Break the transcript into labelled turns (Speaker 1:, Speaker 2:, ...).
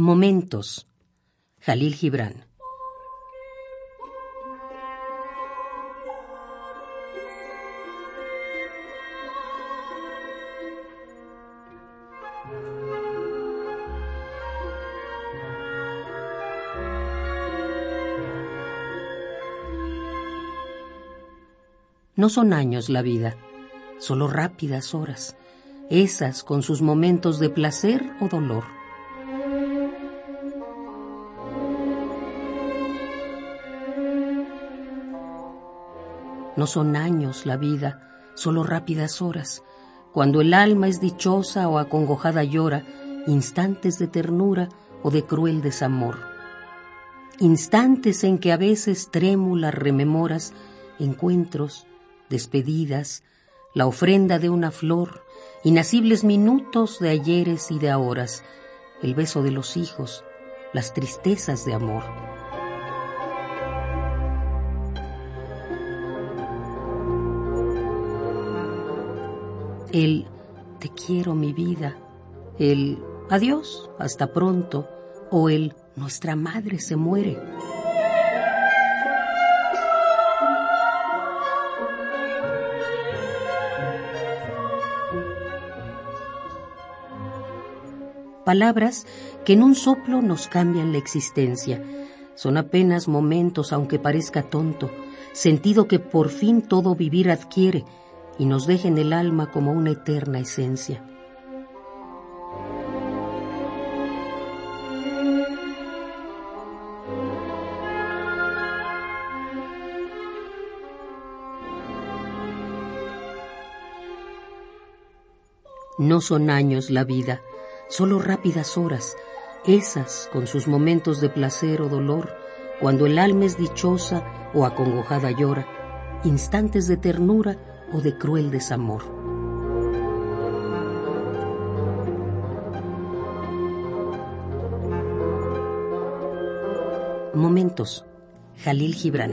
Speaker 1: Momentos. Jalil Gibran. No son años la vida, solo rápidas horas, esas con sus momentos de placer o dolor. No son años la vida, solo rápidas horas, cuando el alma es dichosa o acongojada llora, instantes de ternura o de cruel desamor. Instantes en que a veces trémulas rememoras encuentros, despedidas, la ofrenda de una flor, inacibles minutos de ayeres y de ahoras, el beso de los hijos, las tristezas de amor. El te quiero mi vida, el adiós, hasta pronto, o el nuestra madre se muere. palabras que en un soplo nos cambian la existencia. Son apenas momentos, aunque parezca tonto, sentido que por fin todo vivir adquiere y nos deja en el alma como una eterna esencia. No son años la vida, solo rápidas horas, esas con sus momentos de placer o dolor, cuando el alma es dichosa o acongojada llora, instantes de ternura o de cruel desamor. Momentos. Jalil Gibran.